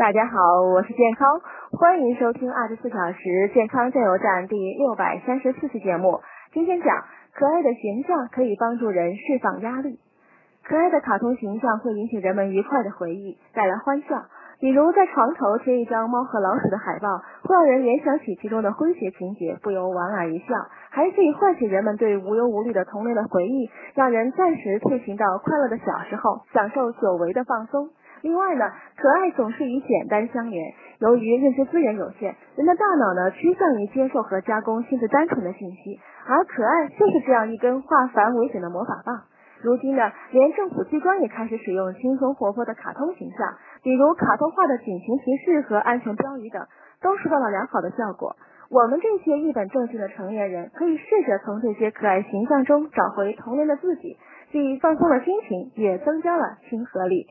大家好，我是健康，欢迎收听二十四小时健康加油站第六百三十四期节目。今天讲可爱的形象可以帮助人释放压力。可爱的卡通形象会引起人们愉快的回忆，带来欢笑。比如在床头贴一张猫和老鼠的海报，会让人联想起其中的诙谐情节，不由莞尔一笑。还可以唤起人们对无忧无虑的童年的回忆，让人暂时退行到快乐的小时候，享受久违的放松。另外呢，可爱总是与简单相连。由于认知资源有限，人的大脑呢趋向于接受和加工性质单纯的信息，而可爱就是这样一根化繁为简的魔法棒。如今呢，连政府机关也开始使用轻松活泼的卡通形象，比如卡通化的警情提示和安全标语等，都收到了良好的效果。我们这些一本正经的成年人，可以试着从这些可爱形象中找回童年的自己，既放松了心情，也增加了亲和力。